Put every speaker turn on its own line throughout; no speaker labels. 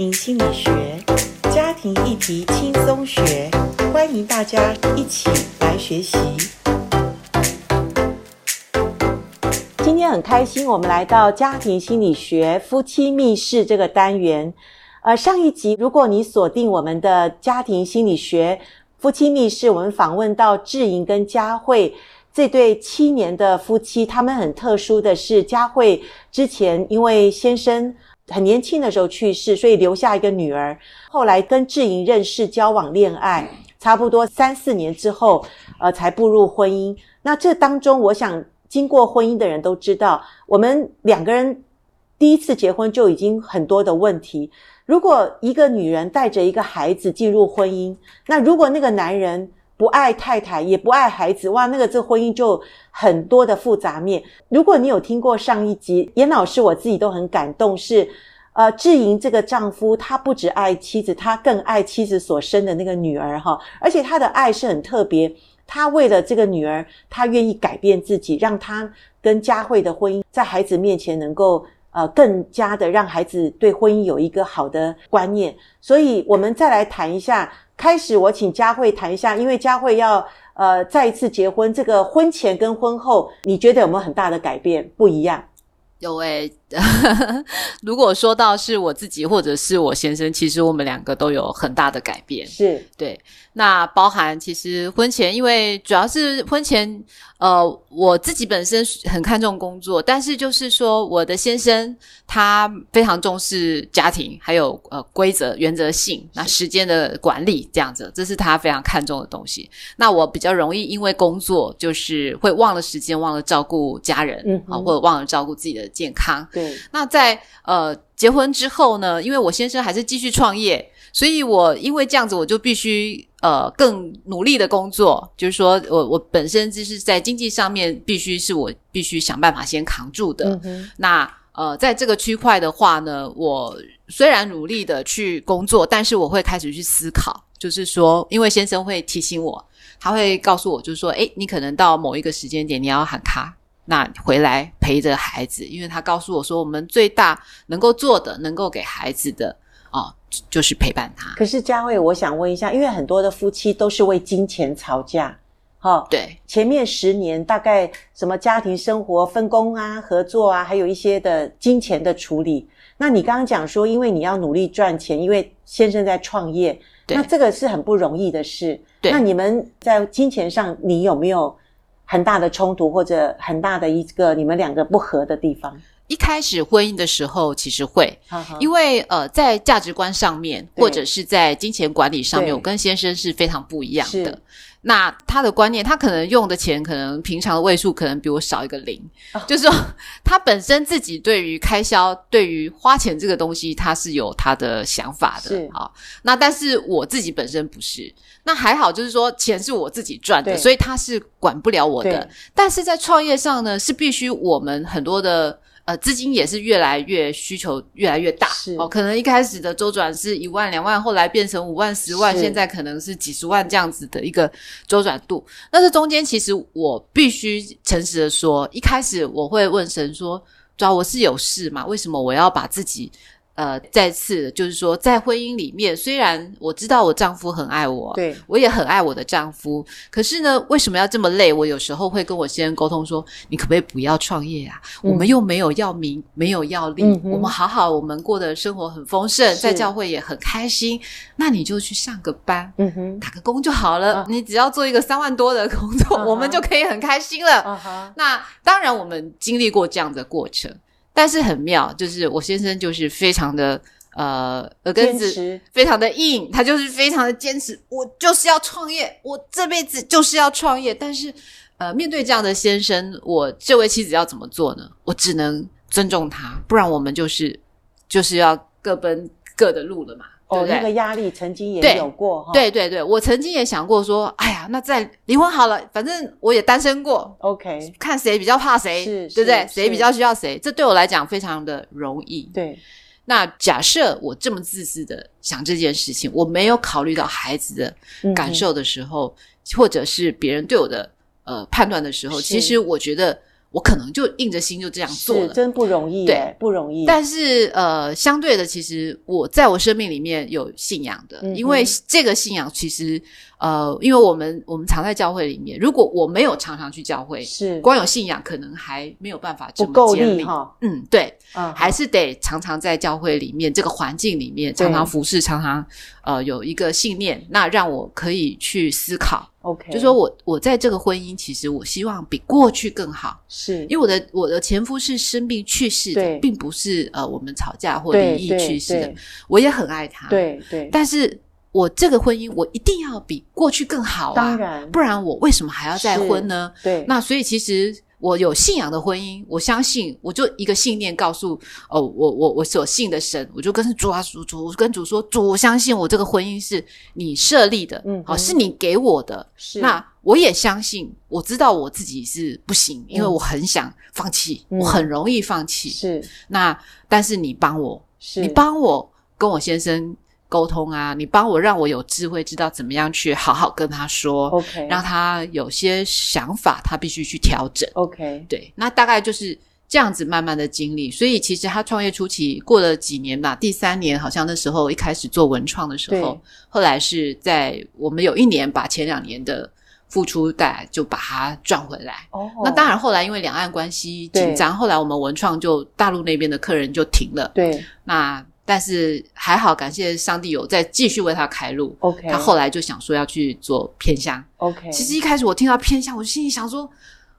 庭心理学，家庭议题轻松学，欢迎大家一起来学习。今天很开心，我们来到家庭心理学夫妻密室这个单元。呃，上一集如果你锁定我们的家庭心理学夫妻密室，我们访问到智莹跟佳慧这对七年的夫妻，他们很特殊的是，佳慧之前因为先生。很年轻的时候去世，所以留下一个女儿。后来跟志莹认识、交往、恋爱，差不多三四年之后，呃，才步入婚姻。那这当中，我想经过婚姻的人都知道，我们两个人第一次结婚就已经很多的问题。如果一个女人带着一个孩子进入婚姻，那如果那个男人，不爱太太，也不爱孩子，哇，那个这婚姻就很多的复杂面。如果你有听过上一集，严老师我自己都很感动，是呃，智莹这个丈夫，他不只爱妻子，他更爱妻子所生的那个女儿哈，而且他的爱是很特别，他为了这个女儿，他愿意改变自己，让他跟佳慧的婚姻在孩子面前能够呃更加的让孩子对婚姻有一个好的观念。所以我们再来谈一下。开始，我请佳慧谈一下，因为佳慧要呃再一次结婚，这个婚前跟婚后，你觉得有没有很大的改变？不一样？
有诶，如果说到是我自己或者是我先生，其实我们两个都有很大的改变。
是，
对。那包含其实婚前，因为主要是婚前，呃，我自己本身很看重工作，但是就是说我的先生他非常重视家庭，还有呃规则、原则性，那时间的管理这样子，这是他非常看重的东西。那我比较容易因为工作就是会忘了时间，忘了照顾家人，嗯，啊，或者忘了照顾自己的健康。
对。
那在呃结婚之后呢，因为我先生还是继续创业。所以我因为这样子，我就必须呃更努力的工作，就是说我我本身就是在经济上面必须是我必须想办法先扛住的。嗯。那呃在这个区块的话呢，我虽然努力的去工作，但是我会开始去思考，就是说，因为先生会提醒我，他会告诉我，就是说，诶，你可能到某一个时间点你要喊卡，那回来陪着孩子，因为他告诉我说，我们最大能够做的，能够给孩子的。哦，就是陪伴他。
可是佳慧，我想问一下，因为很多的夫妻都是为金钱吵架，哈、哦，
对，
前面十年大概什么家庭生活分工啊、合作啊，还有一些的金钱的处理。那你刚刚讲说，因为你要努力赚钱，因为先生在创业，那这个是很不容易的事。对，那你们在金钱上，你有没有很大的冲突，或者很大的一个你们两个不合的地方？
一开始婚姻的时候，其实会，呵呵因为呃，在价值观上面，或者是在金钱管理上面，我跟先生是非常不一样的。那他的观念，他可能用的钱，可能平常的位数可能比我少一个零，哦、就是说他本身自己对于开销、对于花钱这个东西，他是有他的想法的。好、哦，那但是我自己本身不是，那还好，就是说钱是我自己赚的，所以他是管不了我的。但是在创业上呢，是必须我们很多的。呃，资金也是越来越需求越来越大，哦，可能一开始的周转是一万两万，后来变成五万十万，现在可能是几十万这样子的一个周转度。那这中间其实我必须诚实的说，一开始我会问神说：主要我是有事嘛？为什么我要把自己？呃，再次就是说，在婚姻里面，虽然我知道我丈夫很爱我，对，我也很爱我的丈夫，可是呢，为什么要这么累？我有时候会跟我先生沟通说：“你可不可以不要创业啊？嗯、我们又没有要名，没有要利，嗯、我们好好，我们过的生活很丰盛，在教会也很开心。那你就去上个班，嗯哼，打个工就好了。啊、你只要做一个三万多的工作，啊、我们就可以很开心了。啊、那当然，我们经历过这样的过程。”但是很妙，就是我先生就是非常的呃耳根子非常的硬，他就是非常的坚持，我就是要创业，我这辈子就是要创业。但是呃，面对这样的先生，我这位妻子要怎么做呢？我只能尊重他，不然我们就是就是要各奔各的路了嘛。
哦，那个压力曾经也有过哈。
对对对，我曾经也想过说，哎呀，那再离婚好了，反正我也单身过。OK，看谁比较怕谁，是，对不对？谁比较需要谁？这对我来讲非常的容易。对，那假设我这么自私的想这件事情，我没有考虑到孩子的感受的时候，或者是别人对我的呃判断的时候，其实我觉得我可能就硬着心就这样做了，
真不容易，对，不容易。
但是呃，相对的，其实我在我生命里面有信仰的，嗯、因为这个信仰其实呃，因为我们我们常在教会里面，如果我没有常常去教会，
是
光有信仰，可能还没有办法这么
够力哈。
嗯，对，嗯，还是得常常在教会里面这个环境里面，常常服侍，常常呃有一个信念，那让我可以去思考。
OK，
就说我我在这个婚姻，其实我希望比过去更好，
是
因为我的我的前夫是生病去世的，并不是呃我们吵架或离异去世的。我也很爱他，
对对。
但是我这个婚姻，我一定要比过去更好啊，
当然，
不然我为什么还要再婚呢？
对，
那所以其实。我有信仰的婚姻，我相信，我就一个信念告诉哦，我我我所信的神，我就跟主啊主主，我跟主说，主，我相信我这个婚姻是你设立的，嗯，好，是你给我的，
是。
那我也相信，我知道我自己是不行，因为我很想放弃，我很容易放弃，
是。
那但是你帮我，是你帮我跟我先生。沟通啊，你帮我让我有智慧，知道怎么样去好好跟他说
，OK，
让他有些想法，他必须去调整
，OK，
对，那大概就是这样子慢慢的经历。所以其实他创业初期过了几年吧，第三年好像那时候一开始做文创的时候，对后来是在我们有一年把前两年的付出带就把它赚回来。哦，oh. 那当然后来因为两岸关系紧张，对后来我们文创就大陆那边的客人就停了。
对，
那。但是还好，感谢上帝有在继续为他开路。
OK，
他后来就想说要去做偏乡。
OK，
其实一开始我听到偏乡，我就心里想说：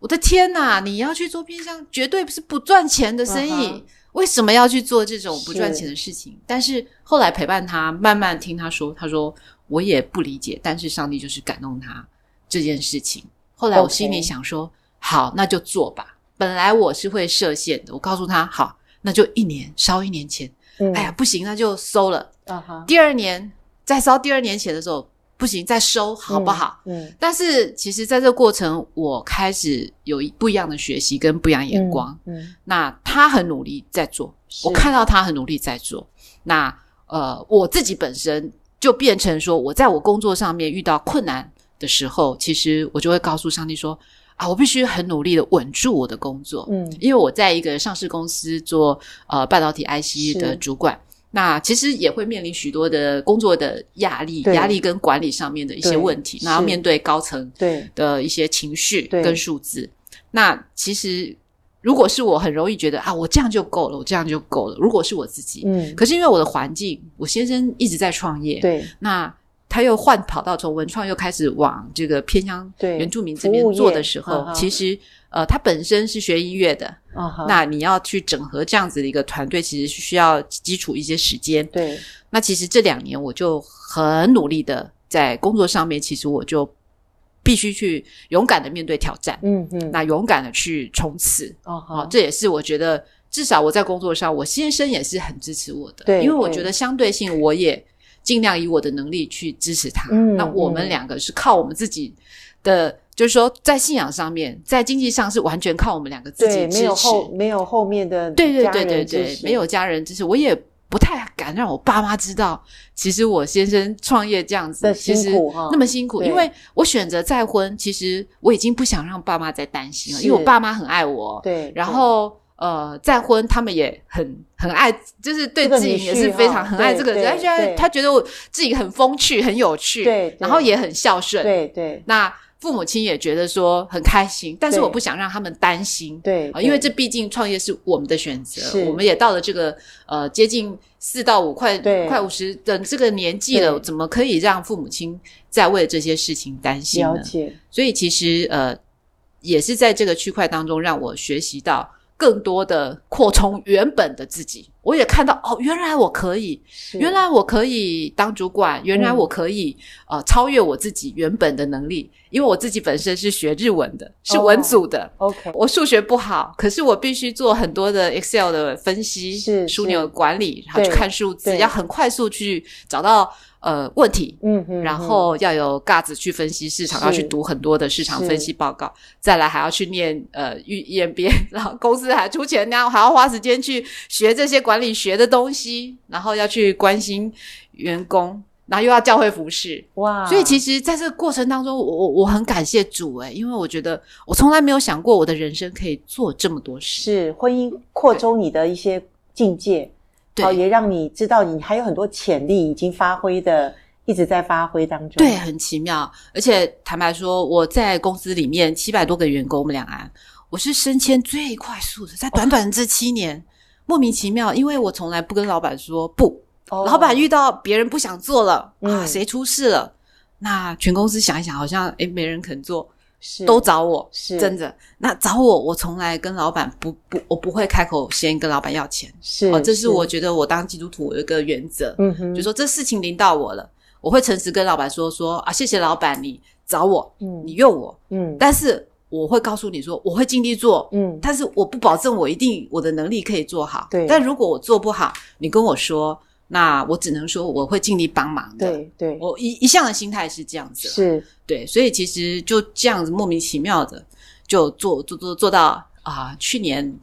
我的天哪，你要去做偏乡，绝对不是不赚钱的生意。Uh huh. 为什么要去做这种不赚钱的事情？是但是后来陪伴他，慢慢听他说，他说我也不理解，但是上帝就是感动他这件事情。后来我心里想说：Okay. 好，那就做吧。本来我是会设限的，我告诉他：好，那就一年烧一年钱。嗯、哎呀，不行，那就收了。Uh. 第二年再烧，第二年写的时候不行，再收，好不好？嗯。嗯，但是其实，在这个过程，我开始有不一样的学习跟不一样眼光。那他很努力在做，我看到他很努力在做。那呃，我自己本身就变成说，我在我工作上面遇到困难的时候，其实我就会告诉上帝说。啊，我必须很努力的稳住我的工作，嗯，因为我在一个上市公司做呃半导体 IC 的主管，那其实也会面临许多的工作的压力，对压力跟管理上面的一些问题，然后面对高层对的一些情绪跟数字。那其实如果是我，很容易觉得啊，我这样就够了，我这样就够了。如果是我自己，嗯，可是因为我的环境，我先生一直在创业，对，那。他又换跑道，从文创又开始往这个偏乡原住民这边做的时候，其实呃，他本身是学音乐的，那你要去整合这样子的一个团队，其实是需要基础一些时间。对，那其实这两年我就很努力的在工作上面，其实我就必须去勇敢的面对挑战，嗯嗯，那勇敢的去冲刺，哦、这也是我觉得至少我在工作上，我先生也是很支持我的，对，因为我觉得相对性我也。尽量以我的能力去支持他。嗯，那我们两个是靠我们自己的，嗯、就是说在信仰上面，在经济上是完全靠我们两个自己支持，没有后
没有后面的
对对对对对，没有家人支持，我也不太敢让我爸妈知道，其实我先生创业这样子其实那么辛苦，因为我选择再婚，其实我已经不想让爸妈再担心了，因为我爸妈很爱我，
对，
然后。呃，再婚他们也很很爱，就是对自己也是非常很爱这个人，他觉得他觉得我自己很风趣、很有趣，对，然后也很孝顺，
对对。
那父母亲也觉得说很开心，但是我不想让他们担心，对，因为这毕竟创业是我们的选择，我们也到了这个呃接近四到五快快五十的这个年纪了，怎么可以让父母亲再为这些事情担心呢？所以其实呃也是在这个区块当中让我学习到。更多的扩充原本的自己，我也看到哦，原来我可以，原来我可以当主管，原来我可以、嗯、呃超越我自己原本的能力，因为我自己本身是学日文的，是文组的、
哦、，OK，
我数学不好，可是我必须做很多的 Excel 的分析，是枢纽管理，然后去看数字，要很快速去找到。呃，问题，嗯嗯，然后要有 guts 去分析市场，要去读很多的市场分析报告，再来还要去念呃 EMBA，然后公司还出钱，然后还要花时间去学这些管理学的东西，然后要去关心员工。然后又要教会服侍，
哇！
所以其实在这个过程当中，我我我很感谢主诶，因为我觉得我从来没有想过我的人生可以做这么多事。
是婚姻扩充你的一些境界，对，也让你知道你还有很多潜力已经发挥的。一直在发挥当中，
对，很奇妙。而且坦白说，我在公司里面七百多个员工，我们两岸，我是升迁最快速的，在短短的这七年，哦、莫名其妙，因为我从来不跟老板说不，哦、老板遇到别人不想做了、嗯、啊，谁出事了，那全公司想一想，好像诶没人肯做，是。都找我，是。真的。那找我，我从来跟老板不不，我不会开口先跟老板要钱，是，哦、这是我觉得我当基督徒有一个原则，嗯哼，就说这事情临到我了。我会诚实跟老板说说啊，谢谢老板，你找我，嗯，你用我，嗯，但是我会告诉你说，我会尽力做，嗯，但是我不保证我一定我的能力可以做好，对。但如果我做不好，你跟我说，那我只能说我会尽力帮忙的，对对。我一一向的心态是这样子，是，对，所以其实就这样子莫名其妙的就做做做做到啊，去年。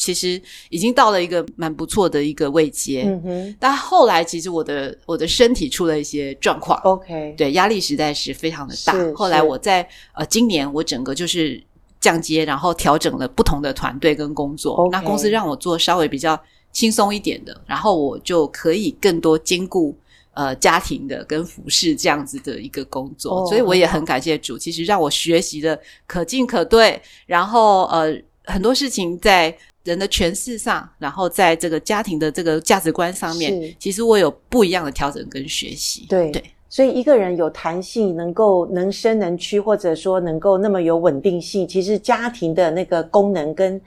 其实已经到了一个蛮不错的一个位阶，嗯哼。但后来其实我的我的身体出了一些状况，OK，对，压力实在是非常的大。后来我在呃今年我整个就是降阶，然后调整了不同的团队跟工作。那公司让我做稍微比较轻松一点的，然后我就可以更多兼顾呃家庭的跟服饰这样子的一个工作。Oh, 所以我也很感谢主，其实让我学习的可进可退，然后呃很多事情在。人的诠释上，然后在这个家庭的这个价值观上面，其实我有不一样的调整跟学习。对对，
所以一个人有弹性，能够能伸能屈，或者说能够那么有稳定性，其实家庭的那个功能跟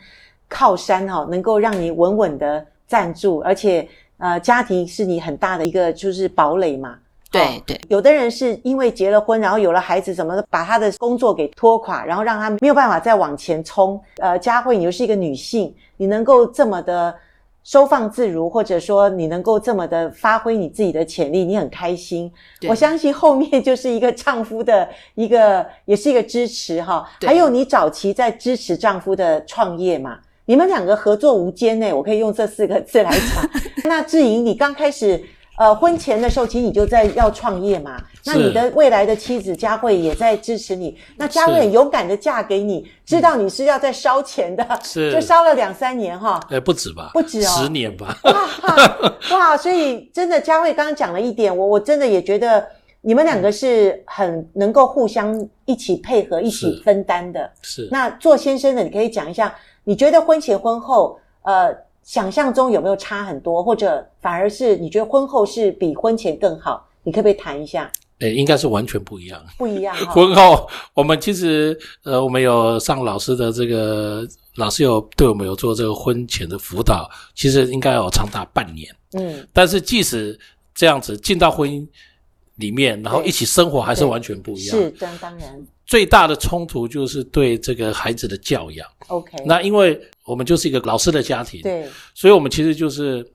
靠山哈、哦，能够让你稳稳的站住，而且呃，家庭是你很大的一个就是堡垒嘛。
对对，
有的人是因为结了婚，然后有了孩子，怎么把他的工作给拖垮，然后让他没有办法再往前冲。呃，佳慧，你又是一个女性，你能够这么的收放自如，或者说你能够这么的发挥你自己的潜力，你很开心。我相信后面就是一个丈夫的一个，也是一个支持哈。还有你早期在支持丈夫的创业嘛？你们两个合作无间呢，我可以用这四个字来讲。那志颖，你刚开始。呃，婚前的时候，其实你就在要创业嘛。那你的未来的妻子佳慧也在支持你。那佳慧很勇敢的嫁给你，知道你是要在烧钱的，是就烧了两三年哈。
哎，不止吧？
不止哦，
十年吧。
哇哇！所以真的，佳慧刚刚讲了一点，我我真的也觉得你们两个是很能够互相一起配合、一起分担的。是。那做先生的，你可以讲一下，你觉得婚前婚后，呃。想象中有没有差很多，或者反而是你觉得婚后是比婚前更好？你可不可以谈一下？
诶，应该是完全不一样。
不一样。
婚后，我们其实呃，我们有上老师的这个老师有对我们有做这个婚前的辅导，其实应该有长达半年。嗯。但是即使这样子进到婚姻里面，然后一起生活，还是完全不一样。
是，当当然。
最大的冲突就是对这个孩子的教养。OK。那因为。我们就是一个老师的家庭，对，所以我们其实就是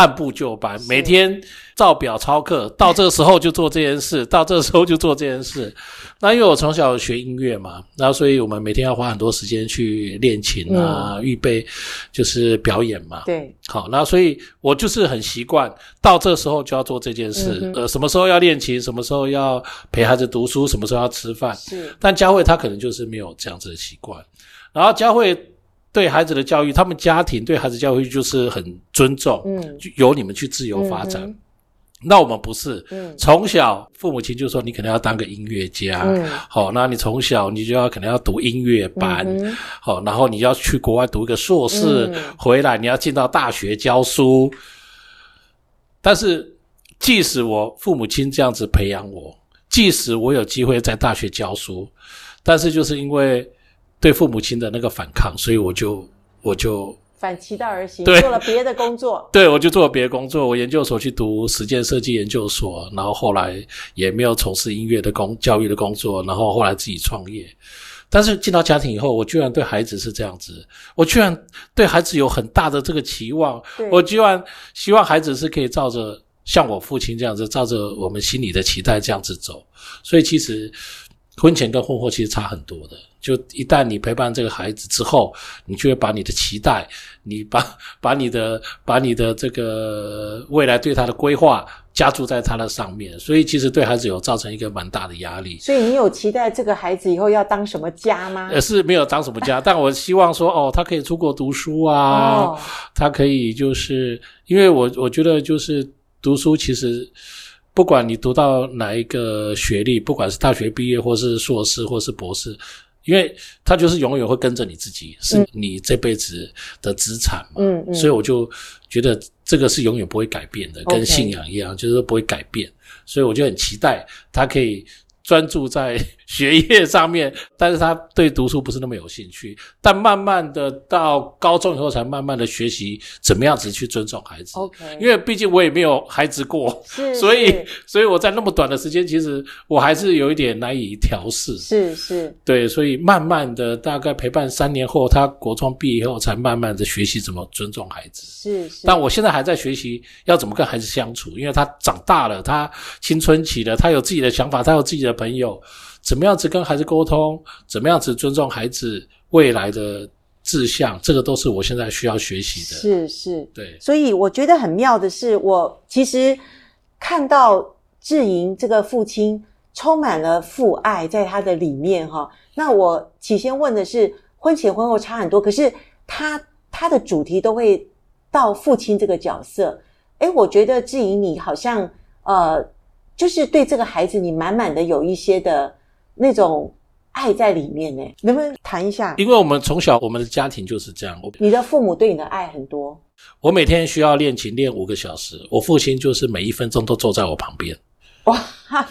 按部就班，每天照表操课，到这个时候就做这件事，到这个时候就做这件事。那因为我从小学音乐嘛，然后所以我们每天要花很多时间去练琴啊，嗯、预备就是表演嘛。对，好，那所以我就是很习惯到这时候就要做这件事。嗯、呃，什么时候要练琴，什么时候要陪孩子读书，什么时候要吃饭。是，但佳慧她可能就是没有这样子的习惯，然后佳慧。对孩子的教育，他们家庭对孩子教育就是很尊重，嗯，就由你们去自由发展。嗯、那我们不是，嗯，从小父母亲就说你可能要当个音乐家，嗯，好，那你从小你就要可能要读音乐班，嗯，好，然后你要去国外读一个硕士，嗯，回来你要进到大学教书。但是，即使我父母亲这样子培养我，即使我有机会在大学教书，但是就是因为。对父母亲的那个反抗，所以我就我就
反其道而行，做了别的工作。
对，我就做了别的工作。我研究所去读实践设计研究所，然后后来也没有从事音乐的工教育的工作，然后后来自己创业。但是进到家庭以后，我居然对孩子是这样子，我居然对孩子有很大的这个期望，我居然希望孩子是可以照着像我父亲这样子，照着我们心里的期待这样子走。所以其实。婚前跟婚后其实差很多的。就一旦你陪伴这个孩子之后，你就会把你的期待，你把把你的把你的这个未来对他的规划加注在他的上面，所以其实对孩子有造成一个蛮大的压力。
所以你有期待这个孩子以后要当什么家吗？
呃，是没有当什么家，但我希望说，哦，他可以出国读书啊，哦、他可以就是，因为我我觉得就是读书其实。不管你读到哪一个学历，不管是大学毕业，或是硕士，或是博士，因为他就是永远会跟着你自己，是你这辈子的资产嘛。嗯嗯。所以我就觉得这个是永远不会改变的，跟信仰一样，就是不会改变。所以我就很期待他可以。专注在学业上面，但是他对读书不是那么有兴趣。但慢慢的到高中以后，才慢慢的学习怎么样子去尊重孩子。OK，因为毕竟我也没有孩子过，是，所以所以我在那么短的时间，其实我还是有一点难以调试。
是是，
对，所以慢慢的大概陪伴三年后，他国中毕业以后，才慢慢的学习怎么尊重孩子。
是是，
但我现在还在学习要怎么跟孩子相处，因为他长大了，他青春期了，他有自己的想法，他有自己的。朋友，怎么样子跟孩子沟通？怎么样子尊重孩子未来的志向？这个都是我现在需要学习的。
是是，
对。
所以我觉得很妙的是，我其实看到志莹这个父亲充满了父爱在他的里面哈。那我起先问的是，婚前婚后差很多，可是他他的主题都会到父亲这个角色。诶，我觉得志莹你好像呃。就是对这个孩子，你满满的有一些的那种爱在里面呢，能不能谈一下？
因为我们从小我们的家庭就是这样，
你的父母对你的爱很多。
我每天需要练琴练五个小时，我父亲就是每一分钟都坐在我旁边。哇！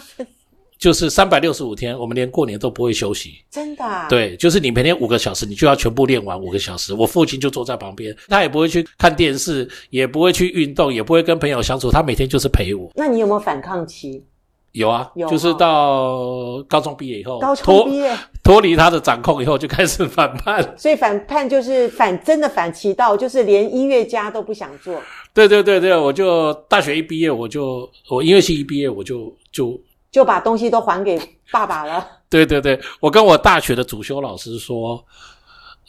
就是三百六十五天，我们连过年都不会休息。
真的啊？
对，就是你每天五个小时，你就要全部练完五个小时。我父亲就坐在旁边，他也不会去看电视，也不会去运动，也不会跟朋友相处，他每天就是陪我。
那你有没有反抗期？
有啊，有，就是到高中毕业以后，
高中毕业
脱离他的掌控以后，就开始反叛。
所以反叛就是反，真的反其道，就是连音乐家都不想做。
对对对对，我就大学一毕业，我就我音乐系一毕业，我就就。
就把东西都还给爸爸了。
对对对，我跟我大学的主修老师说，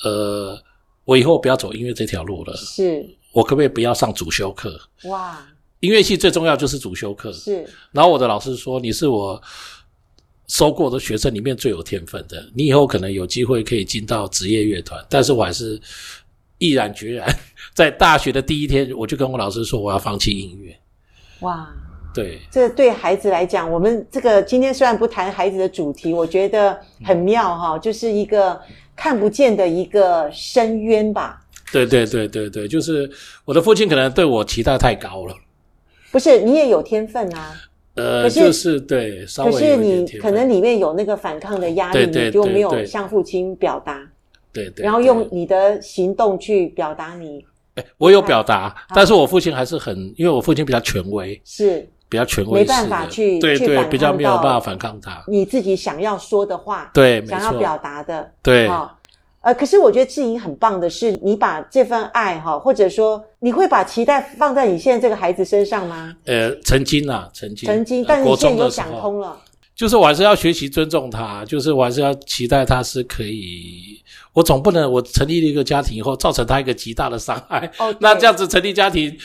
呃，我以后不要走音乐这条路了。
是。
我可不可以不要上主修课？
哇。
音乐系最重要就是主修课。
是。
然后我的老师说，你是我收过的学生里面最有天分的，你以后可能有机会可以进到职业乐团。但是我还是毅然决然，在大学的第一天，我就跟我老师说，我要放弃音乐。
哇。
对，
这对孩子来讲，我们这个今天虽然不谈孩子的主题，我觉得很妙哈，就是一个看不见的一个深渊吧。
对对对对对，就是我的父亲可能对我期待太高了。
不是，你也有天分啊。
呃，就是对。
可是你可能里面有那个反抗的压力，你就没有向父亲表达。
对对。
然后用你的行动去表达你。
哎，我有表达，但是我父亲还是很，因为我父亲比较权威。
是。
比较权威，没
办法去
对对，
对，
比较没有办法反抗他。
你自己想要说的话，
对，
想要表达的，
对。
哦，呃，可是我觉得志莹很棒的是，你把这份爱哈，或者说你会把期待放在你现在这个孩子身上吗？
呃，曾经啊，曾经，
曾经，但是你现在有想通了。
就是我还是要学习尊重他，就是我还是要期待他是可以，我总不能我成立了一个家庭以后造成他一个极大的伤害。哦，那这样子成立家庭。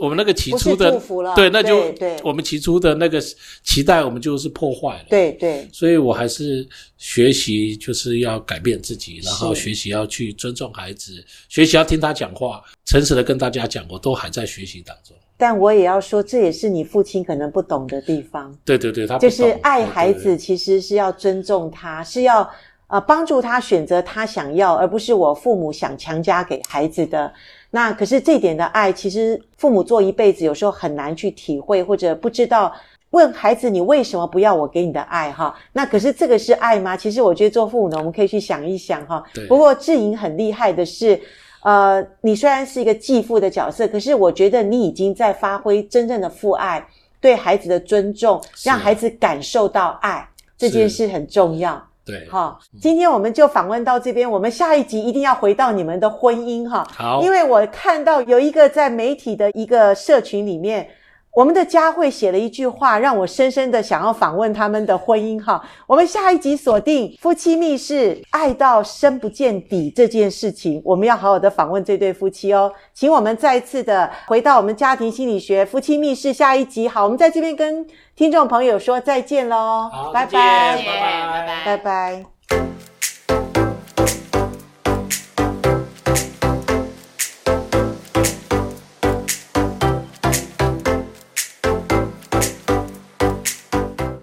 我们那个起初的对，那就对我们起初的那个期待，我们就是破坏了。
对对，
所以我还是学习，就是要改变自己，然后学习要去尊重孩子，学习要听他讲话，诚实的跟大家讲，我都还在学习当中。
但我也要说，这也是你父亲可能不懂的地方。
对对对，他
就是爱孩子，其实是要尊重他，是要呃帮助他选择他想要，而不是我父母想强加给孩子的。那可是这点的爱，其实父母做一辈子，有时候很难去体会，或者不知道问孩子，你为什么不要我给你的爱哈？那可是这个是爱吗？其实我觉得做父母的，我们可以去想一想哈。对。不过志莹很厉害的是，呃，你虽然是一个继父的角色，可是我觉得你已经在发挥真正的父爱，对孩子的尊重，让孩子感受到爱，这件事很重要。
对，
好，今天我们就访问到这边，我们下一集一定要回到你们的婚姻哈。
好，
因为我看到有一个在媒体的一个社群里面，我们的佳慧写了一句话，让我深深的想要访问他们的婚姻哈。我们下一集锁定夫妻密室，爱到深不见底这件事情，我们要好好的访问这对夫妻哦。请我们再次的回到我们家庭心理学夫妻密室下一集。好，我们在这边跟听众朋友说再见
喽，
拜拜，
拜拜，拜拜。
拜拜。